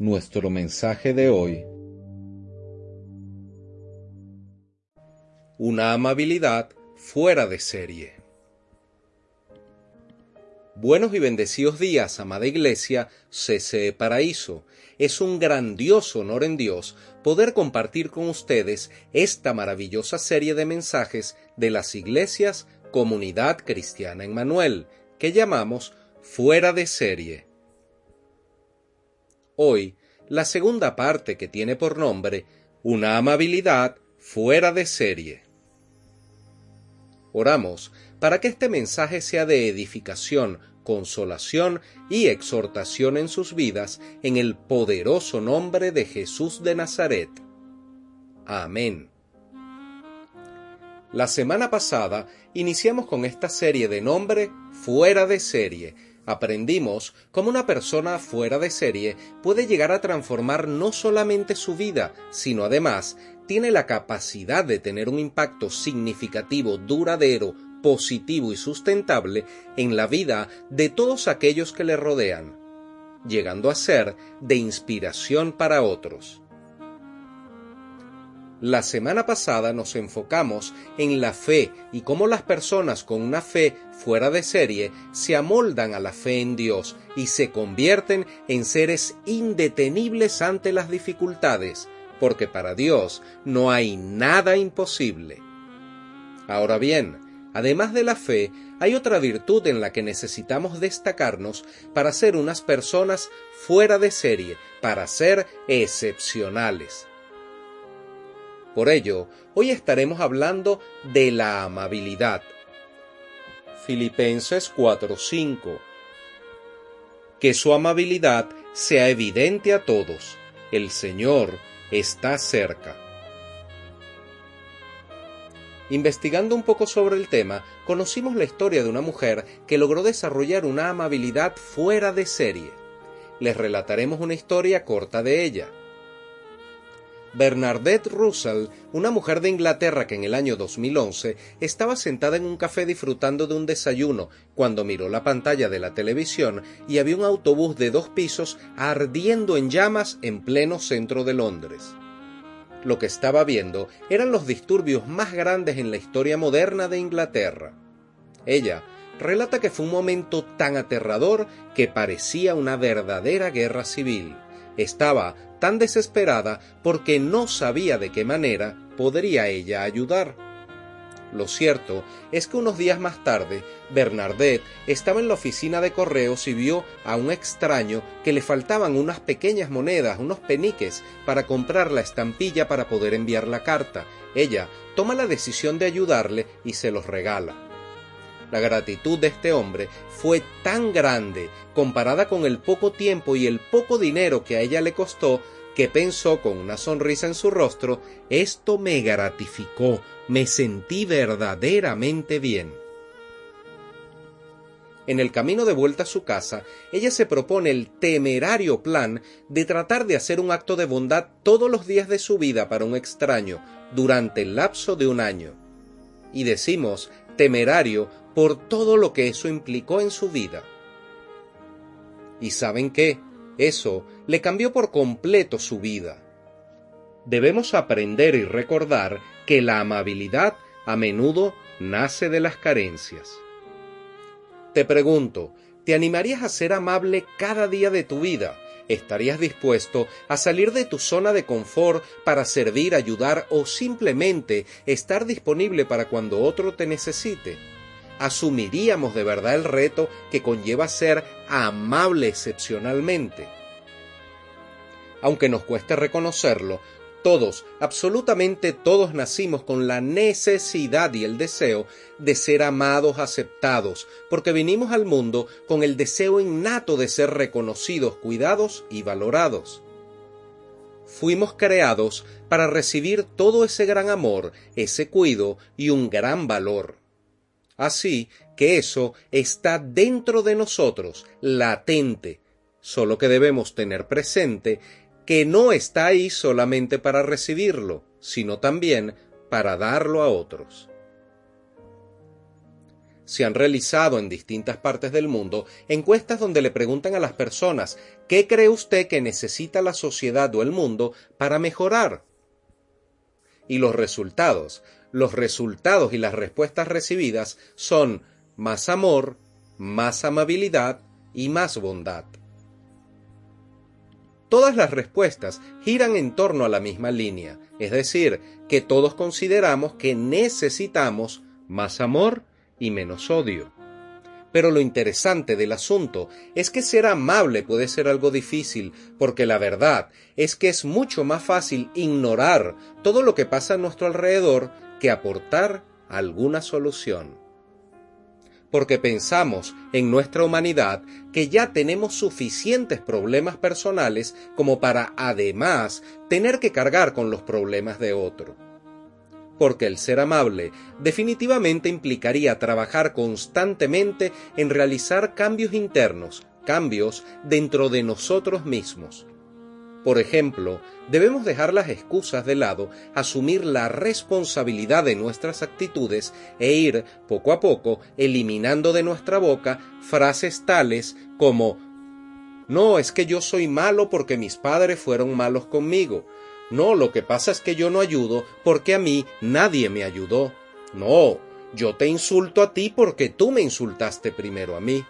Nuestro mensaje de hoy una amabilidad fuera de serie. Buenos y bendecidos días, amada Iglesia, CCE Paraíso. Es un grandioso honor en Dios poder compartir con ustedes esta maravillosa serie de mensajes de las iglesias Comunidad Cristiana en Manuel, que llamamos Fuera de Serie. Hoy, la segunda parte que tiene por nombre Una amabilidad fuera de serie. Oramos para que este mensaje sea de edificación, consolación y exhortación en sus vidas en el poderoso nombre de Jesús de Nazaret. Amén. La semana pasada iniciamos con esta serie de nombre Fuera de serie. Aprendimos cómo una persona fuera de serie puede llegar a transformar no solamente su vida, sino además tiene la capacidad de tener un impacto significativo, duradero, positivo y sustentable en la vida de todos aquellos que le rodean, llegando a ser de inspiración para otros. La semana pasada nos enfocamos en la fe y cómo las personas con una fe fuera de serie se amoldan a la fe en Dios y se convierten en seres indetenibles ante las dificultades, porque para Dios no hay nada imposible. Ahora bien, además de la fe, hay otra virtud en la que necesitamos destacarnos para ser unas personas fuera de serie, para ser excepcionales. Por ello, hoy estaremos hablando de la amabilidad. Filipenses 4:5 Que su amabilidad sea evidente a todos. El Señor está cerca. Investigando un poco sobre el tema, conocimos la historia de una mujer que logró desarrollar una amabilidad fuera de serie. Les relataremos una historia corta de ella. Bernadette Russell, una mujer de Inglaterra que en el año 2011 estaba sentada en un café disfrutando de un desayuno cuando miró la pantalla de la televisión y había un autobús de dos pisos ardiendo en llamas en pleno centro de Londres. Lo que estaba viendo eran los disturbios más grandes en la historia moderna de Inglaterra. Ella relata que fue un momento tan aterrador que parecía una verdadera guerra civil. Estaba tan desesperada porque no sabía de qué manera podría ella ayudar. Lo cierto es que unos días más tarde, Bernadette estaba en la oficina de correos y vio a un extraño que le faltaban unas pequeñas monedas, unos peniques, para comprar la estampilla para poder enviar la carta. Ella toma la decisión de ayudarle y se los regala. La gratitud de este hombre fue tan grande comparada con el poco tiempo y el poco dinero que a ella le costó que pensó con una sonrisa en su rostro, esto me gratificó, me sentí verdaderamente bien. En el camino de vuelta a su casa, ella se propone el temerario plan de tratar de hacer un acto de bondad todos los días de su vida para un extraño durante el lapso de un año. Y decimos temerario por todo lo que eso implicó en su vida. ¿Y saben qué? Eso le cambió por completo su vida. Debemos aprender y recordar que la amabilidad a menudo nace de las carencias. Te pregunto, ¿te animarías a ser amable cada día de tu vida? ¿Estarías dispuesto a salir de tu zona de confort para servir, ayudar o simplemente estar disponible para cuando otro te necesite? Asumiríamos de verdad el reto que conlleva ser amable excepcionalmente. Aunque nos cueste reconocerlo, todos, absolutamente todos nacimos con la necesidad y el deseo de ser amados, aceptados, porque vinimos al mundo con el deseo innato de ser reconocidos, cuidados y valorados. fuimos creados para recibir todo ese gran amor, ese cuido y un gran valor. Así que eso está dentro de nosotros, latente, solo que debemos tener presente que no está ahí solamente para recibirlo, sino también para darlo a otros se han realizado en distintas partes del mundo encuestas donde le preguntan a las personas ¿qué cree usted que necesita la sociedad o el mundo para mejorar? Y los resultados, los resultados y las respuestas recibidas son más amor, más amabilidad y más bondad. Todas las respuestas giran en torno a la misma línea, es decir, que todos consideramos que necesitamos más amor, y menos odio. Pero lo interesante del asunto es que ser amable puede ser algo difícil, porque la verdad es que es mucho más fácil ignorar todo lo que pasa a nuestro alrededor que aportar alguna solución. Porque pensamos en nuestra humanidad que ya tenemos suficientes problemas personales como para además tener que cargar con los problemas de otro porque el ser amable definitivamente implicaría trabajar constantemente en realizar cambios internos, cambios dentro de nosotros mismos. Por ejemplo, debemos dejar las excusas de lado, asumir la responsabilidad de nuestras actitudes e ir, poco a poco, eliminando de nuestra boca frases tales como No, es que yo soy malo porque mis padres fueron malos conmigo, no, lo que pasa es que yo no ayudo porque a mí nadie me ayudó. No, yo te insulto a ti porque tú me insultaste primero a mí.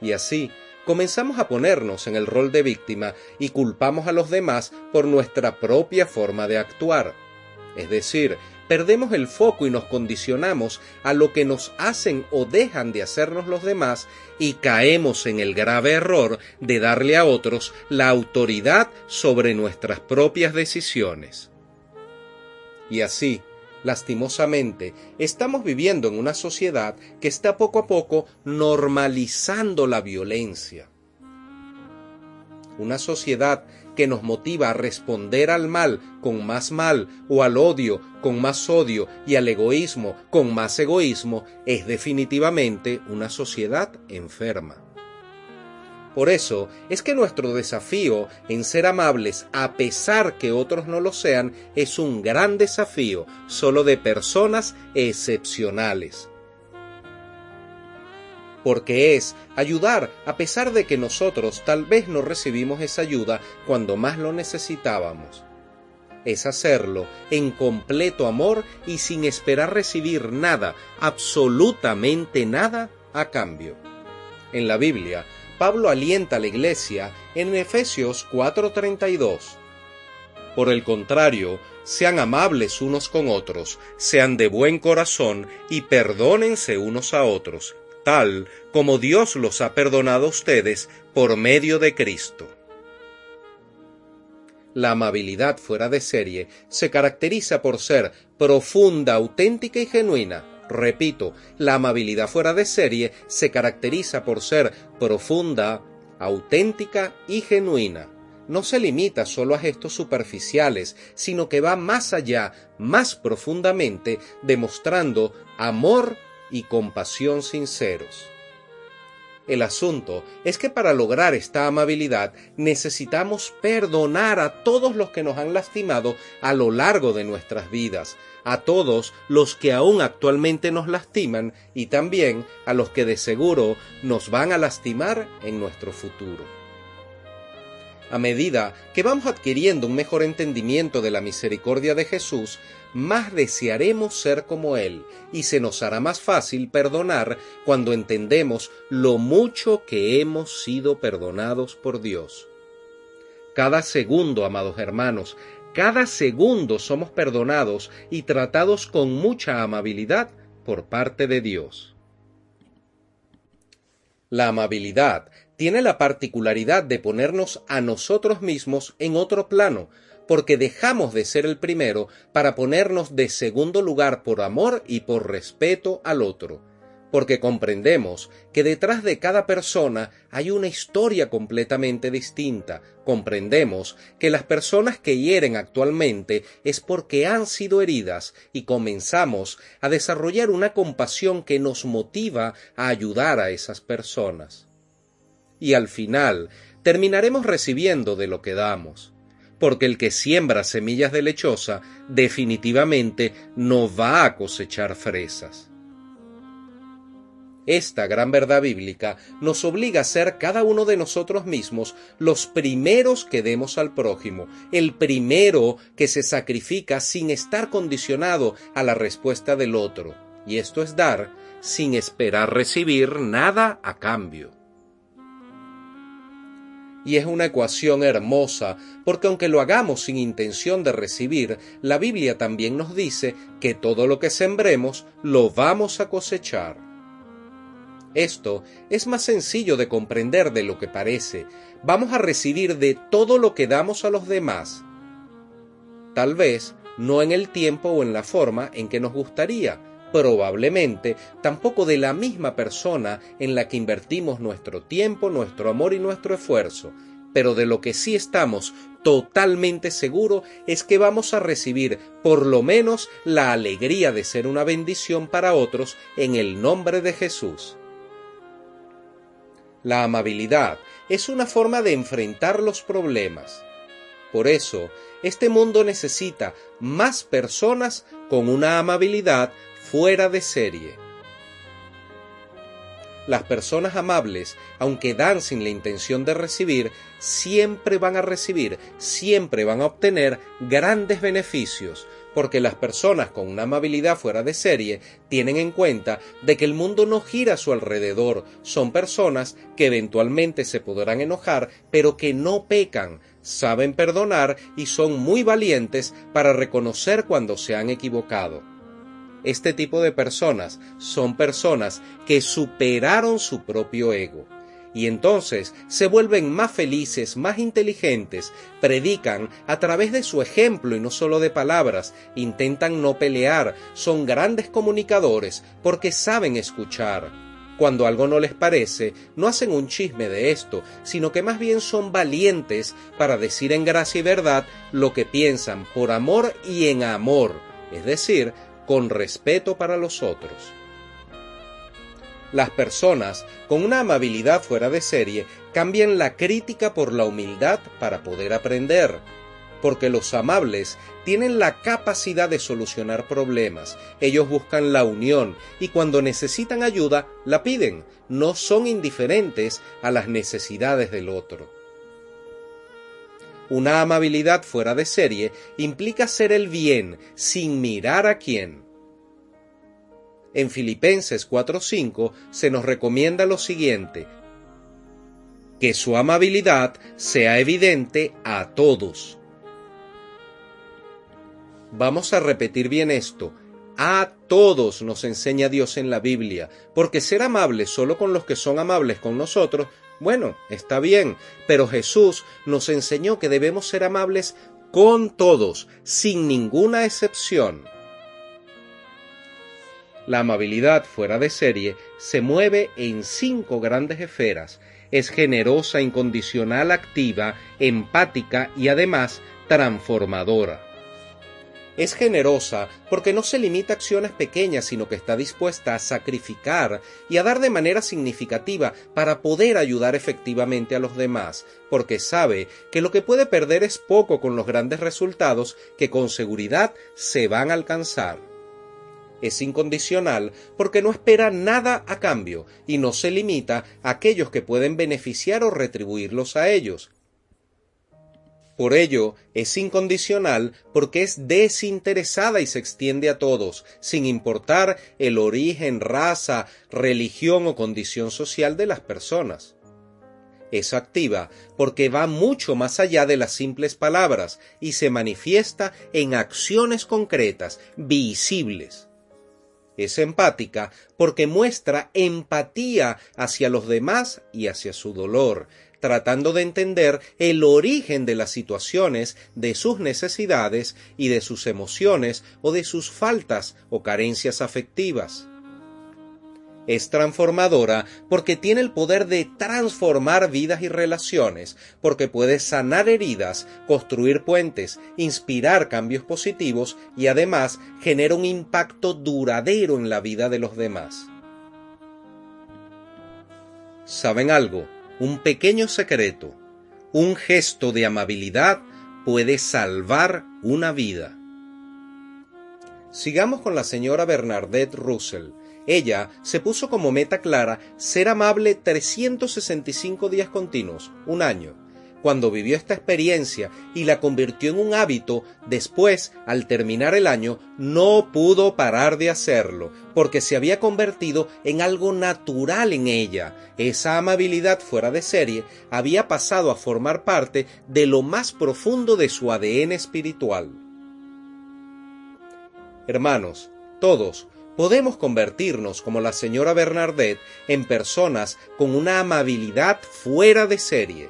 Y así, comenzamos a ponernos en el rol de víctima y culpamos a los demás por nuestra propia forma de actuar. Es decir, perdemos el foco y nos condicionamos a lo que nos hacen o dejan de hacernos los demás y caemos en el grave error de darle a otros la autoridad sobre nuestras propias decisiones. Y así, lastimosamente, estamos viviendo en una sociedad que está poco a poco normalizando la violencia. Una sociedad que nos motiva a responder al mal con más mal o al odio con más odio y al egoísmo con más egoísmo es definitivamente una sociedad enferma. Por eso es que nuestro desafío en ser amables a pesar que otros no lo sean es un gran desafío solo de personas excepcionales porque es ayudar a pesar de que nosotros tal vez no recibimos esa ayuda cuando más lo necesitábamos. Es hacerlo en completo amor y sin esperar recibir nada, absolutamente nada, a cambio. En la Biblia, Pablo alienta a la iglesia en Efesios 4:32. Por el contrario, sean amables unos con otros, sean de buen corazón y perdónense unos a otros, tal como Dios los ha perdonado a ustedes por medio de Cristo. La amabilidad fuera de serie se caracteriza por ser profunda, auténtica y genuina. Repito, la amabilidad fuera de serie se caracteriza por ser profunda, auténtica y genuina. No se limita solo a gestos superficiales, sino que va más allá, más profundamente, demostrando amor y compasión sinceros. El asunto es que para lograr esta amabilidad necesitamos perdonar a todos los que nos han lastimado a lo largo de nuestras vidas, a todos los que aún actualmente nos lastiman y también a los que de seguro nos van a lastimar en nuestro futuro. A medida que vamos adquiriendo un mejor entendimiento de la misericordia de Jesús, más desearemos ser como Él y se nos hará más fácil perdonar cuando entendemos lo mucho que hemos sido perdonados por Dios. Cada segundo, amados hermanos, cada segundo somos perdonados y tratados con mucha amabilidad por parte de Dios. La amabilidad tiene la particularidad de ponernos a nosotros mismos en otro plano, porque dejamos de ser el primero para ponernos de segundo lugar por amor y por respeto al otro. Porque comprendemos que detrás de cada persona hay una historia completamente distinta. Comprendemos que las personas que hieren actualmente es porque han sido heridas y comenzamos a desarrollar una compasión que nos motiva a ayudar a esas personas. Y al final terminaremos recibiendo de lo que damos porque el que siembra semillas de lechosa definitivamente no va a cosechar fresas. Esta gran verdad bíblica nos obliga a ser cada uno de nosotros mismos los primeros que demos al prójimo, el primero que se sacrifica sin estar condicionado a la respuesta del otro, y esto es dar sin esperar recibir nada a cambio. Y es una ecuación hermosa, porque aunque lo hagamos sin intención de recibir, la Biblia también nos dice que todo lo que sembremos lo vamos a cosechar. Esto es más sencillo de comprender de lo que parece. Vamos a recibir de todo lo que damos a los demás. Tal vez no en el tiempo o en la forma en que nos gustaría, probablemente tampoco de la misma persona en la que invertimos nuestro tiempo, nuestro amor y nuestro esfuerzo, pero de lo que sí estamos totalmente seguros es que vamos a recibir por lo menos la alegría de ser una bendición para otros en el nombre de Jesús. La amabilidad es una forma de enfrentar los problemas. Por eso, este mundo necesita más personas con una amabilidad fuera de serie. Las personas amables, aunque dan sin la intención de recibir, siempre van a recibir, siempre van a obtener grandes beneficios, porque las personas con una amabilidad fuera de serie tienen en cuenta de que el mundo no gira a su alrededor, son personas que eventualmente se podrán enojar, pero que no pecan, saben perdonar y son muy valientes para reconocer cuando se han equivocado. Este tipo de personas son personas que superaron su propio ego y entonces se vuelven más felices, más inteligentes, predican a través de su ejemplo y no solo de palabras, intentan no pelear, son grandes comunicadores porque saben escuchar. Cuando algo no les parece, no hacen un chisme de esto, sino que más bien son valientes para decir en gracia y verdad lo que piensan por amor y en amor, es decir, con respeto para los otros. Las personas con una amabilidad fuera de serie cambian la crítica por la humildad para poder aprender, porque los amables tienen la capacidad de solucionar problemas, ellos buscan la unión y cuando necesitan ayuda la piden, no son indiferentes a las necesidades del otro. Una amabilidad fuera de serie implica hacer el bien sin mirar a quién en Filipenses 4:5 se nos recomienda lo siguiente, que su amabilidad sea evidente a todos. Vamos a repetir bien esto. A todos nos enseña Dios en la Biblia, porque ser amables solo con los que son amables con nosotros, bueno, está bien, pero Jesús nos enseñó que debemos ser amables con todos, sin ninguna excepción. La amabilidad fuera de serie se mueve en cinco grandes esferas. Es generosa, incondicional, activa, empática y además transformadora. Es generosa porque no se limita a acciones pequeñas, sino que está dispuesta a sacrificar y a dar de manera significativa para poder ayudar efectivamente a los demás, porque sabe que lo que puede perder es poco con los grandes resultados que con seguridad se van a alcanzar es incondicional porque no espera nada a cambio y no se limita a aquellos que pueden beneficiar o retribuirlos a ellos. Por ello, es incondicional porque es desinteresada y se extiende a todos, sin importar el origen, raza, religión o condición social de las personas es activa porque va mucho más allá de las simples palabras y se manifiesta en acciones concretas, visibles es empática porque muestra empatía hacia los demás y hacia su dolor, tratando de entender el origen de las situaciones, de sus necesidades y de sus emociones o de sus faltas o carencias afectivas. Es transformadora porque tiene el poder de transformar vidas y relaciones, porque puede sanar heridas, construir puentes, inspirar cambios positivos y además genera un impacto duradero en la vida de los demás. ¿Saben algo? Un pequeño secreto, un gesto de amabilidad puede salvar una vida. Sigamos con la señora Bernadette Russell, ella se puso como meta clara ser amable 365 días continuos, un año. Cuando vivió esta experiencia y la convirtió en un hábito, después, al terminar el año, no pudo parar de hacerlo, porque se había convertido en algo natural en ella. Esa amabilidad fuera de serie había pasado a formar parte de lo más profundo de su ADN espiritual. Hermanos, todos, podemos convertirnos, como la señora Bernadette, en personas con una amabilidad fuera de serie.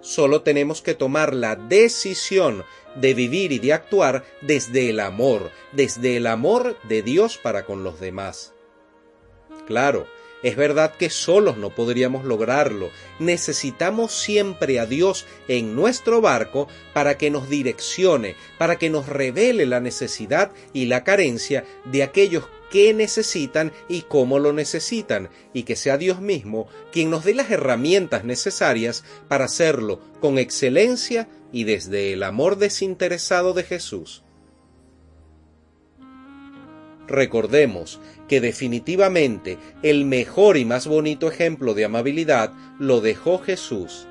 Solo tenemos que tomar la decisión de vivir y de actuar desde el amor, desde el amor de Dios para con los demás. Claro, es verdad que solos no podríamos lograrlo. Necesitamos siempre a Dios en nuestro barco para que nos direccione, para que nos revele la necesidad y la carencia de aquellos qué necesitan y cómo lo necesitan, y que sea Dios mismo quien nos dé las herramientas necesarias para hacerlo con excelencia y desde el amor desinteresado de Jesús. Recordemos que definitivamente el mejor y más bonito ejemplo de amabilidad lo dejó Jesús.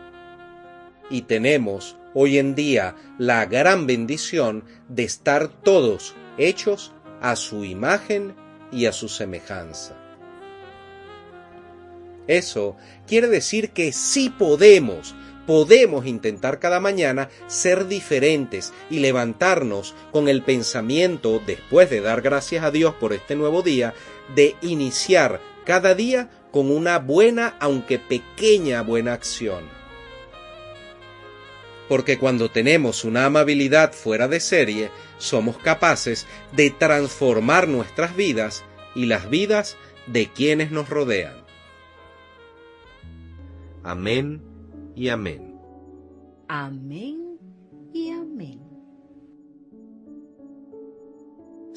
Y tenemos hoy en día la gran bendición de estar todos hechos a su imagen y a su semejanza. Eso quiere decir que sí podemos, podemos intentar cada mañana ser diferentes y levantarnos con el pensamiento, después de dar gracias a Dios por este nuevo día, de iniciar cada día con una buena, aunque pequeña, buena acción. Porque cuando tenemos una amabilidad fuera de serie, somos capaces de transformar nuestras vidas y las vidas de quienes nos rodean. Amén y amén. Amén